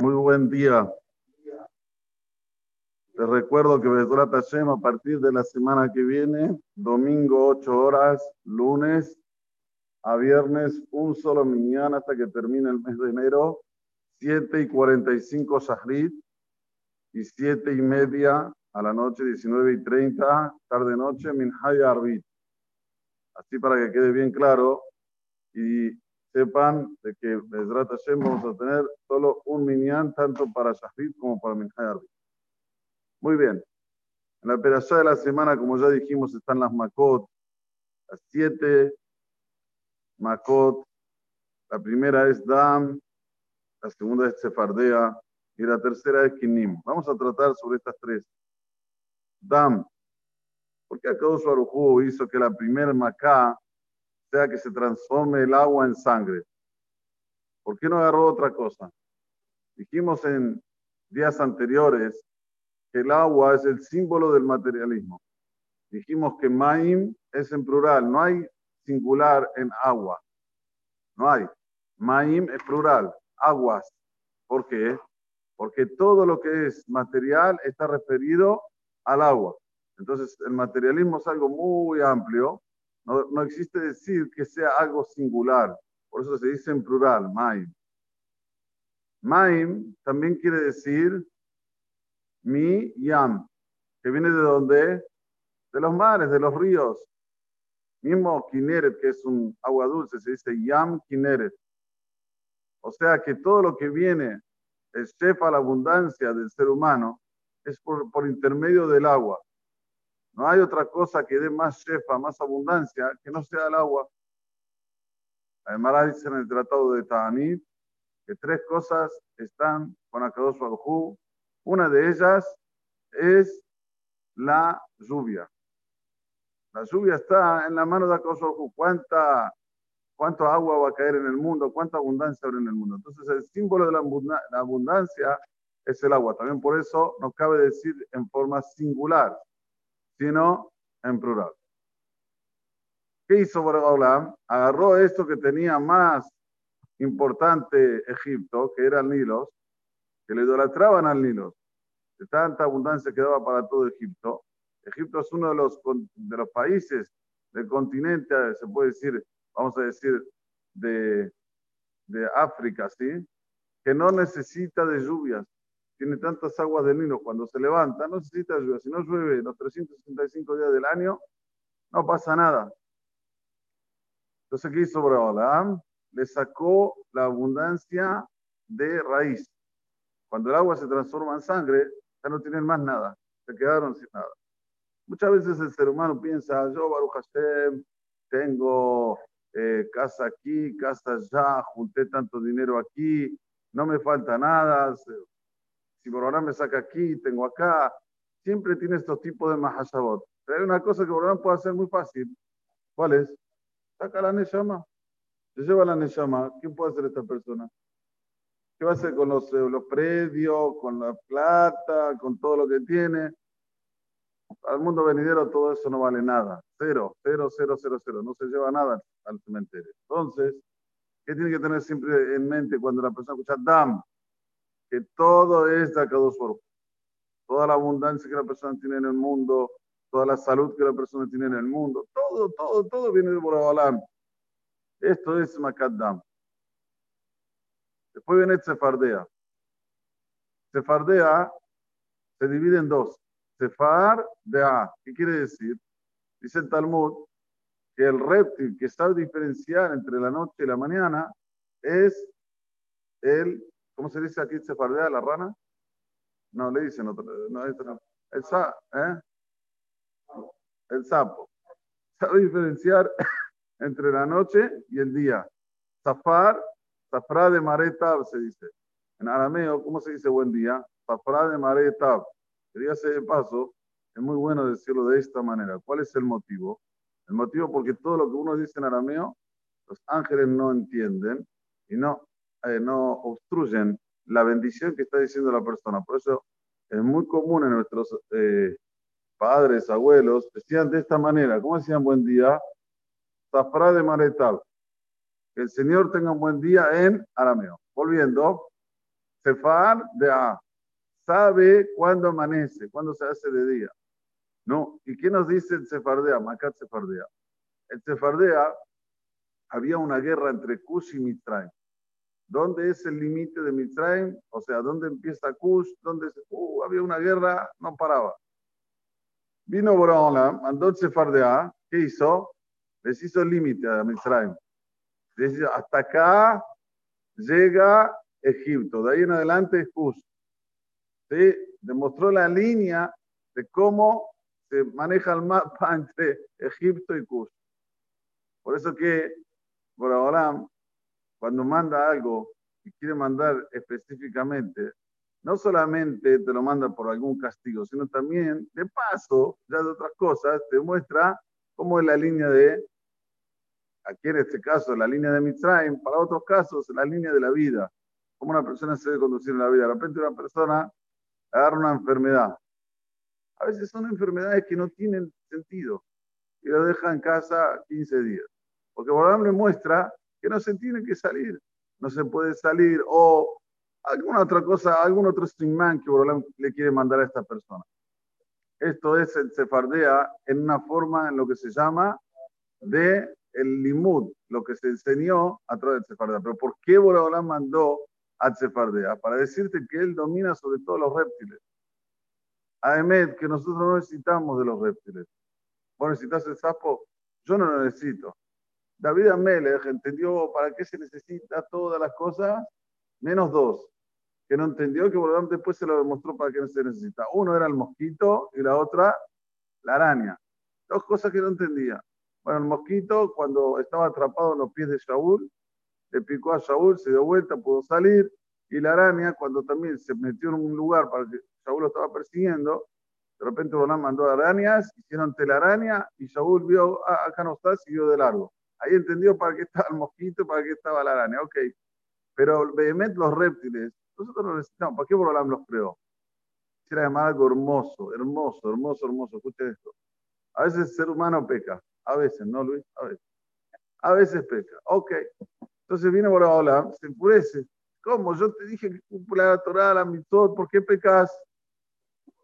Muy buen día. Les recuerdo que Besrat Hashem a partir de la semana que viene, domingo 8 horas, lunes a viernes, un solo mañana hasta que termine el mes de enero, 7 y 45 Shahrit y 7 y media a la noche, 19 y 30, tarde noche, Minhay Arbit. Así para que quede bien claro y sepan de que Bezrat Hashem vamos a tener solo un minyan tanto para Shahid como para Minhay Arbit. Muy bien. En la pedazada de la semana, como ya dijimos, están las Makot, las siete Makot. La primera es Dam, la segunda es Sefardea y la tercera es Kinim. Vamos a tratar sobre estas tres. Dam. ¿Por qué Akadosh Baruj hizo que la primera Maká sea que se transforme el agua en sangre? ¿Por qué no agarró otra cosa? Dijimos en días anteriores que el agua es el símbolo del materialismo. Dijimos que Maim es en plural, no hay singular en agua. No hay. Maim es plural, aguas. ¿Por qué? Porque todo lo que es material está referido al agua. Entonces, el materialismo es algo muy amplio. No, existe decir que sea algo singular. Por eso se dice en plural, maim. Maim también quiere decir mi yam, que viene de dónde? De los mares, de los ríos. Mismo Kineret, que es un agua dulce, se dice yam Kineret. O sea que todo lo que viene, el la abundancia del ser humano, es por, por intermedio del agua. No hay otra cosa que dé más shefa, más abundancia, que no sea el agua. Además, dice en el Tratado de Ta'anit que tres cosas están con Akadosh Baruj Una de ellas es la lluvia. La lluvia está en la mano de Akadosh Baruj ¿Cuánta, ¿Cuánto agua va a caer en el mundo? ¿Cuánta abundancia habrá en el mundo? Entonces, el símbolo de la abundancia es el agua. También por eso no cabe decir en forma singular, sino en plural. ¿Qué hizo Boregolam? Agarró esto que tenía más importante Egipto, que era el Nilo, que le idolatraban al Nilo, de tanta abundancia que daba para todo Egipto. Egipto es uno de los, de los países del continente, se puede decir, vamos a decir, de, de África, ¿sí? Que no necesita de lluvias tiene tantas aguas del Nilo, cuando se levanta, no necesita lluvia. Si no llueve los 365 días del año, no pasa nada. Entonces, ¿qué hizo Balaam? Le sacó la abundancia de raíz. Cuando el agua se transforma en sangre, ya no tienen más nada. Se quedaron sin nada. Muchas veces el ser humano piensa, yo, Baruch Hashem, tengo eh, casa aquí, casa allá, junté tanto dinero aquí, no me falta nada, si Borolán me saca aquí, tengo acá, siempre tiene estos tipos de mahashabot. Pero hay una cosa que Borolán puede hacer muy fácil. ¿Cuál es? Saca la Neshama. Se lleva la Neshama. ¿Quién puede hacer esta persona? ¿Qué va a hacer con los, eh, los predios, con la plata, con todo lo que tiene? Al mundo venidero todo eso no vale nada. Cero, cero, cero, cero, cero. No se lleva nada al cementerio. Entonces, ¿qué tiene que tener siempre en mente cuando la persona escucha Dam? Que todo es de Akadosh Toda la abundancia que la persona tiene en el mundo, toda la salud que la persona tiene en el mundo, todo, todo, todo viene de Borabalam. Esto es Makadam. Después viene Sefardea. Sefardea se divide en dos. Sefar de A. ¿Qué quiere decir? Dice el Talmud que el reptil que sabe diferenciar entre la noche y la mañana es el ¿Cómo se dice aquí se fardea la rana? No, le dicen otro. No, El, sa, ¿eh? el sapo. Sabe diferenciar entre la noche y el día. Zafar, zafra de maretab se dice. En arameo, ¿cómo se dice buen día? Zafra de maretab. Quería hacer de paso, es muy bueno decirlo de esta manera. ¿Cuál es el motivo? El motivo porque todo lo que uno dice en arameo, los ángeles no entienden y no eh, no obstruyen la bendición que está diciendo la persona. Por eso es muy común en nuestros eh, padres, abuelos, decían de esta manera, ¿cómo decían buen día? Zafra de Maretal. Que el Señor tenga un buen día en arameo. Volviendo, Sefar de A. Sabe cuándo amanece, cuándo se hace de día. ¿No? ¿Y qué nos dice el Sefardea? Macat Sefardea. El Sefardea había una guerra entre Kush y Mitzrayim. ¿Dónde es el límite de Mitzrayim? O sea, ¿dónde empieza Kush? ¿Dónde uh, había una guerra? No paraba. Vino Borahola, mandó Sefardea. ¿Qué hizo? Les hizo el límite a Mitzrayim. Les dice, hasta acá llega Egipto. De ahí en adelante es Kush. Demostró la línea de cómo se maneja el mapa entre Egipto y Kush. Por eso que por ahora, cuando manda algo y quiere mandar específicamente, no solamente te lo manda por algún castigo, sino también, de paso, ya de otras cosas, te muestra cómo es la línea de, aquí en este caso, la línea de Mitzrayim, para otros casos, la línea de la vida, cómo una persona se debe conducir en la vida. De repente una persona agarra una enfermedad. A veces son enfermedades que no tienen sentido y lo deja en casa 15 días. Porque Borolam le muestra que no se tiene que salir, no se puede salir, o alguna otra cosa, algún otro streamman que Borolam le quiere mandar a esta persona. Esto es el sefardea en una forma en lo que se llama de el limud, lo que se enseñó a través del sefardea. Pero ¿por qué Borolam mandó al sefardea? Para decirte que él domina sobre todos los reptiles. Además, que nosotros no necesitamos de los reptiles. Vos necesitas el sapo, yo no lo necesito. David Amelech entendió para qué se necesita todas las cosas, menos dos, que no entendió que Borolam después se lo demostró para qué se necesita. Uno era el mosquito y la otra la araña. Dos cosas que no entendía. Bueno, el mosquito cuando estaba atrapado en los pies de Shaul, le picó a Shaul, se dio vuelta, pudo salir. Y la araña, cuando también se metió en un lugar para que Shaul lo estaba persiguiendo, de repente Borolam mandó arañas, hicieron telaraña y Shaul vio, ah, acá no está, siguió de largo. Ahí entendió para qué estaba el mosquito, para qué estaba la araña. Ok. Pero vehemente los reptiles, nosotros no necesitamos. ¿Para qué Borolam los creó? Quisiera llamar algo hermoso, hermoso, hermoso, hermoso. Escuchen esto. A veces el ser humano peca. A veces, ¿no, Luis? A veces. A veces peca. Ok. Entonces viene Borolam, se enfurece. ¿Cómo? Yo te dije que cumple la Torah, la mitzvot, ¿por qué pecas?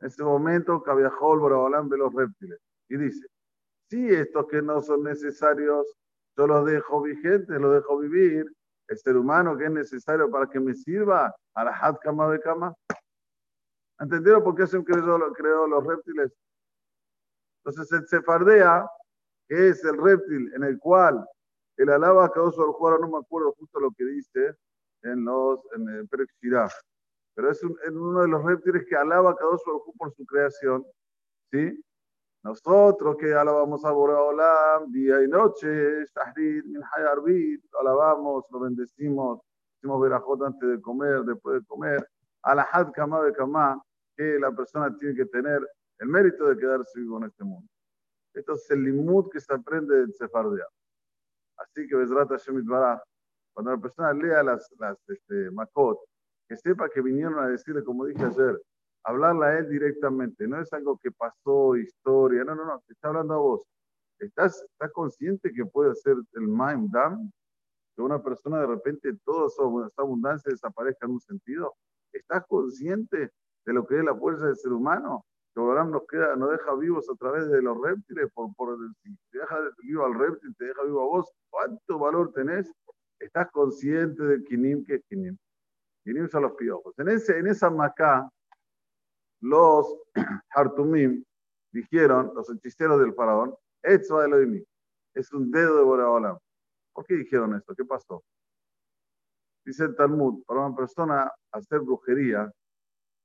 En ese momento, Cabiajol Borolam ve los reptiles y dice, sí, estos que no son necesarios yo los dejo vigentes, los dejo vivir. El ser humano que es necesario para que me sirva, a la hat de cama. ¿Entendieron por qué se creó, creó los reptiles? Entonces el sefardea, que es el reptil en el cual el alaba causó el jugador, no me acuerdo justo lo que dice en los en el pero es, uno de los reptiles que alaba cada por su creación, ¿sí? Nosotros que alabamos a Boraholam día y noche, Shahrid, Minhay Arbit, alabamos, lo bendecimos, decimos verajot antes de comer, después de comer, alahad kama de que la persona tiene que tener el mérito de quedarse vivo en este mundo. Esto es el limud que se aprende del Sefardea. Así que Bezrat Hashem Baraj, cuando la persona lea las, las este, makot, que sepa que vinieron a decirle, como dije ayer, hablarle a él directamente. No es algo que pasó, historia. No, no, no. Te está hablando a vos. ¿Estás, estás consciente que puede ser el Maim Dam? Que una persona de repente toda su abundancia desaparezca en un sentido. ¿Estás consciente de lo que es la fuerza del ser humano? Que Abraham nos, queda, nos deja vivos a través de los reptiles. Por, por, si te deja vivo al reptil, te deja vivo a vos. ¿Cuánto valor tenés? ¿Estás consciente de Kinim que es Kinim? Kinim son los piojos. En, ese, en esa macá, los Hartumim dijeron, los hechiceros del faraón, Etzva Elohim, es un dedo de Boreolam. ¿Por qué dijeron esto? ¿Qué pasó? Dice el Talmud, para una persona hacer brujería,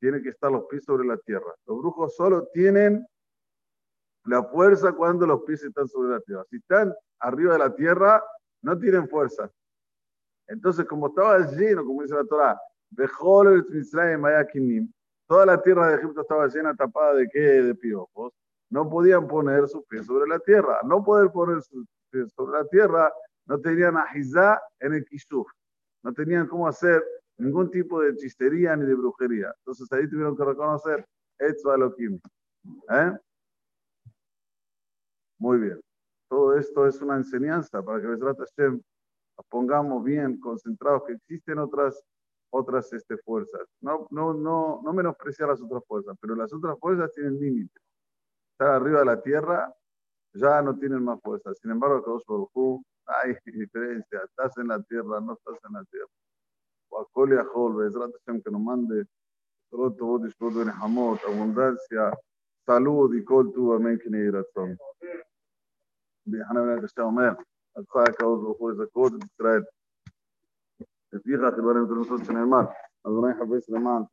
tiene que estar los pies sobre la tierra. Los brujos solo tienen la fuerza cuando los pies están sobre la tierra. Si están arriba de la tierra, no tienen fuerza. Entonces, como estaba lleno, como dice la Torah, Bejol Toda la tierra de Egipto estaba llena, tapada de qué? De piojos. No podían poner sus pies sobre la tierra. No poder poner sus pies sobre la tierra, no tenían ajizá en el kishuf. No tenían cómo hacer ningún tipo de chistería ni de brujería. Entonces ahí tuvieron que reconocer esto ¿Eh? Muy bien. Todo esto es una enseñanza para que Besrat Hashem pongamos bien concentrados, que existen otras otras este, fuerzas. No, no, no, no menospreciar las otras fuerzas, pero las otras fuerzas tienen límites. Estar arriba de la tierra ya no tienen más fuerza. Sin embargo, todos por hay diferencia. Estás en la tierra, no estás en la tierra. Wakol y Bezrat Hashem que nos mande. Roto, Bodish, Rodo, Hamot, abundancia, salud y col tu amén que ni razón. بحنا بنات الشام مال الصاعقة وزوخور زكوت بإسرائيل te fijas que lo nosotros en el mar. Adonai Lemán,